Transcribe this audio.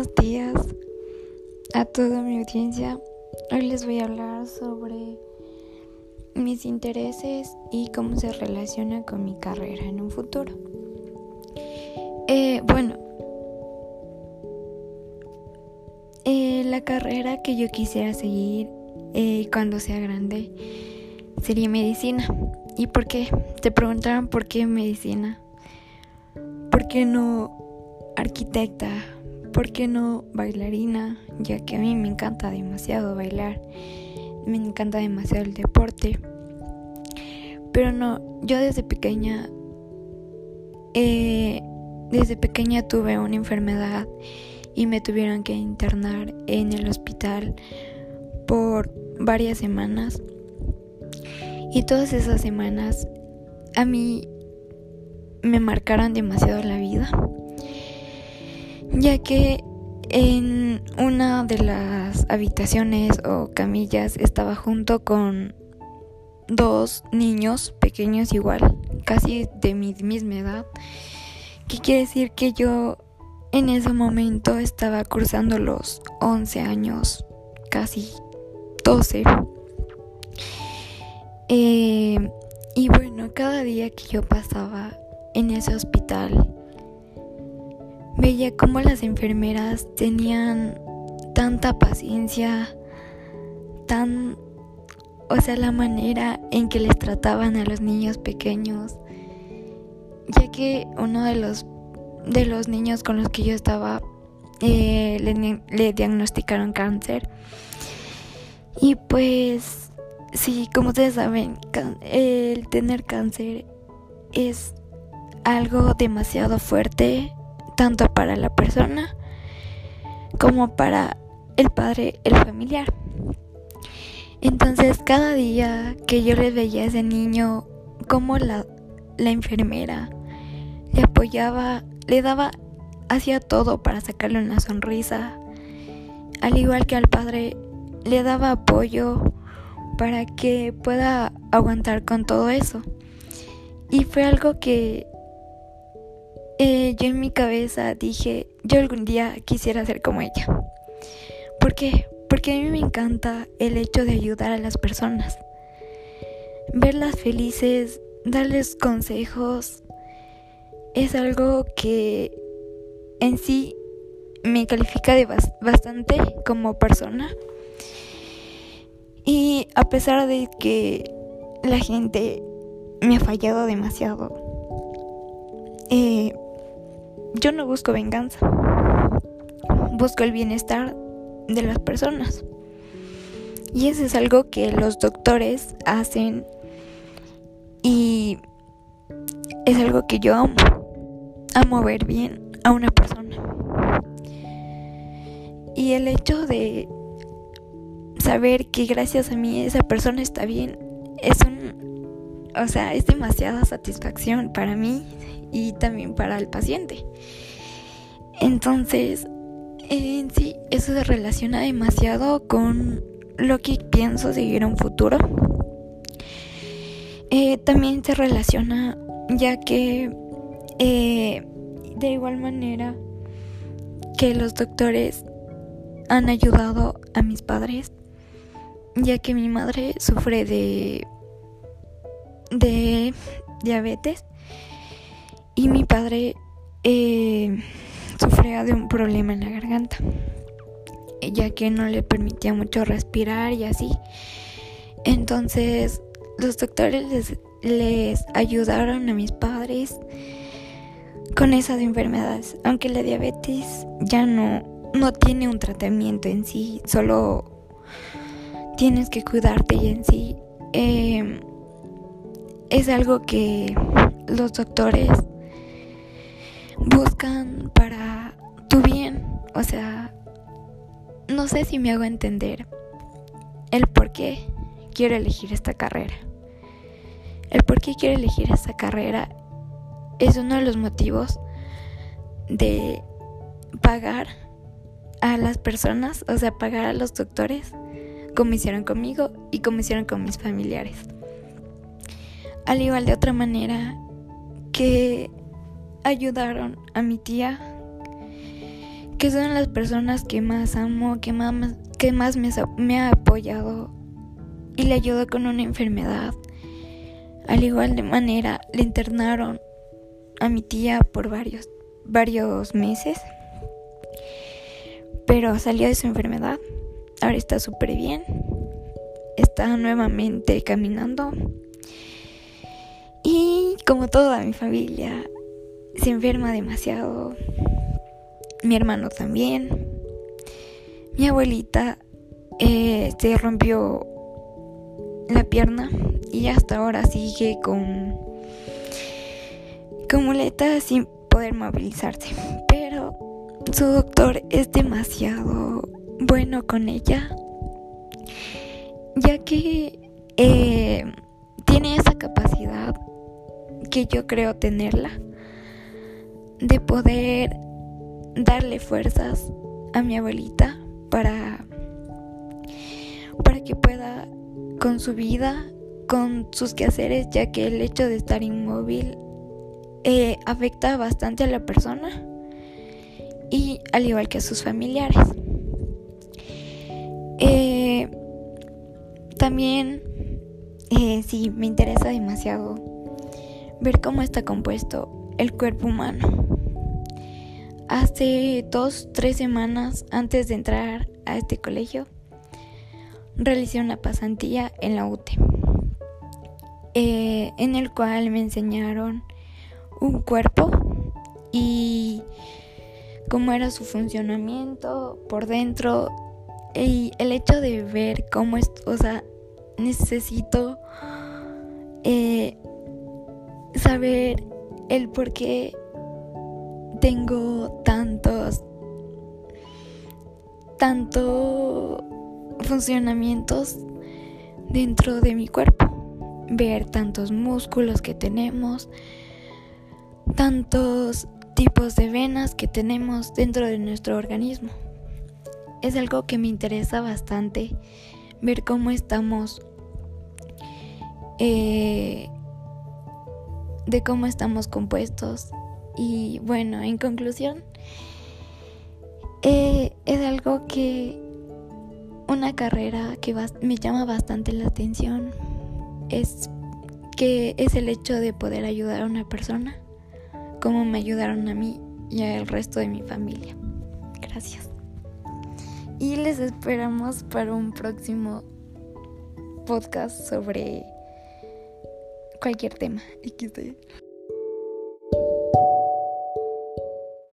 buenos días a toda mi audiencia. Hoy les voy a hablar sobre mis intereses y cómo se relaciona con mi carrera en un futuro. Eh, bueno, eh, la carrera que yo quisiera seguir eh, cuando sea grande sería medicina. ¿Y por qué? Te preguntaron por qué medicina. ¿Por qué no arquitecta? ¿Por qué no bailarina? Ya que a mí me encanta demasiado bailar, me encanta demasiado el deporte. Pero no, yo desde pequeña, eh, desde pequeña tuve una enfermedad y me tuvieron que internar en el hospital por varias semanas. Y todas esas semanas a mí me marcaron demasiado la vida ya que en una de las habitaciones o camillas estaba junto con dos niños pequeños igual, casi de mi misma edad, que quiere decir que yo en ese momento estaba cursando los 11 años, casi 12. Eh, y bueno, cada día que yo pasaba en ese hospital, veía cómo las enfermeras tenían tanta paciencia, tan, o sea, la manera en que les trataban a los niños pequeños, ya que uno de los de los niños con los que yo estaba eh, le, le diagnosticaron cáncer. Y pues sí, como ustedes saben, el tener cáncer es algo demasiado fuerte tanto para la persona como para el padre, el familiar. Entonces cada día que yo le veía a ese niño, como la, la enfermera le apoyaba, le daba, hacía todo para sacarle una sonrisa, al igual que al padre le daba apoyo para que pueda aguantar con todo eso. Y fue algo que eh, yo en mi cabeza dije, yo algún día quisiera ser como ella. ¿Por qué? Porque a mí me encanta el hecho de ayudar a las personas. Verlas felices, darles consejos, es algo que en sí me califica de bastante como persona. Y a pesar de que la gente me ha fallado demasiado, eh, yo no busco venganza, busco el bienestar de las personas. Y eso es algo que los doctores hacen y es algo que yo amo. Amo ver bien a una persona. Y el hecho de saber que gracias a mí esa persona está bien es un o sea, es demasiada satisfacción para mí y también para el paciente. Entonces, en sí, eso se relaciona demasiado con lo que pienso seguir en un futuro. Eh, también se relaciona ya que eh, de igual manera que los doctores han ayudado a mis padres, ya que mi madre sufre de de diabetes y mi padre eh, sufría de un problema en la garganta, ya que no le permitía mucho respirar y así. Entonces los doctores les, ayudaron a mis padres con esas enfermedades, aunque la diabetes ya no, no tiene un tratamiento en sí, solo tienes que cuidarte y en sí eh, es algo que los doctores buscan para tu bien. O sea, no sé si me hago entender el por qué quiero elegir esta carrera. El por qué quiero elegir esta carrera es uno de los motivos de pagar a las personas, o sea, pagar a los doctores como hicieron conmigo y como hicieron con mis familiares. Al igual de otra manera que ayudaron a mi tía que son las personas que más amo, que más, que más me, ha apoyado y le ayudó con una enfermedad. Al igual de manera, le internaron a mi tía por varios, varios meses, pero salió de su enfermedad. Ahora está súper bien, está nuevamente caminando como toda mi familia, se enferma demasiado. Mi hermano también. Mi abuelita eh, se rompió la pierna y hasta ahora sigue con, con muletas sin poder movilizarse. Pero su doctor es demasiado bueno con ella, ya que eh, tiene esa capacidad que yo creo tenerla de poder darle fuerzas a mi abuelita para para que pueda con su vida, con sus quehaceres, ya que el hecho de estar inmóvil eh, afecta bastante a la persona y al igual que a sus familiares. Eh, también, eh, sí, me interesa demasiado ver cómo está compuesto el cuerpo humano. Hace dos, tres semanas antes de entrar a este colegio, realicé una pasantía en la UTE, eh, en el cual me enseñaron un cuerpo y cómo era su funcionamiento por dentro y el hecho de ver cómo es, o sea, necesito eh, saber el por qué tengo tantos tanto funcionamientos dentro de mi cuerpo. Ver tantos músculos que tenemos tantos tipos de venas que tenemos dentro de nuestro organismo. Es algo que me interesa bastante ver cómo estamos eh, de cómo estamos compuestos. Y bueno, en conclusión, eh, es algo que una carrera que me llama bastante la atención es que es el hecho de poder ayudar a una persona como me ayudaron a mí y al resto de mi familia. Gracias. Y les esperamos para un próximo podcast sobre cualquier tema.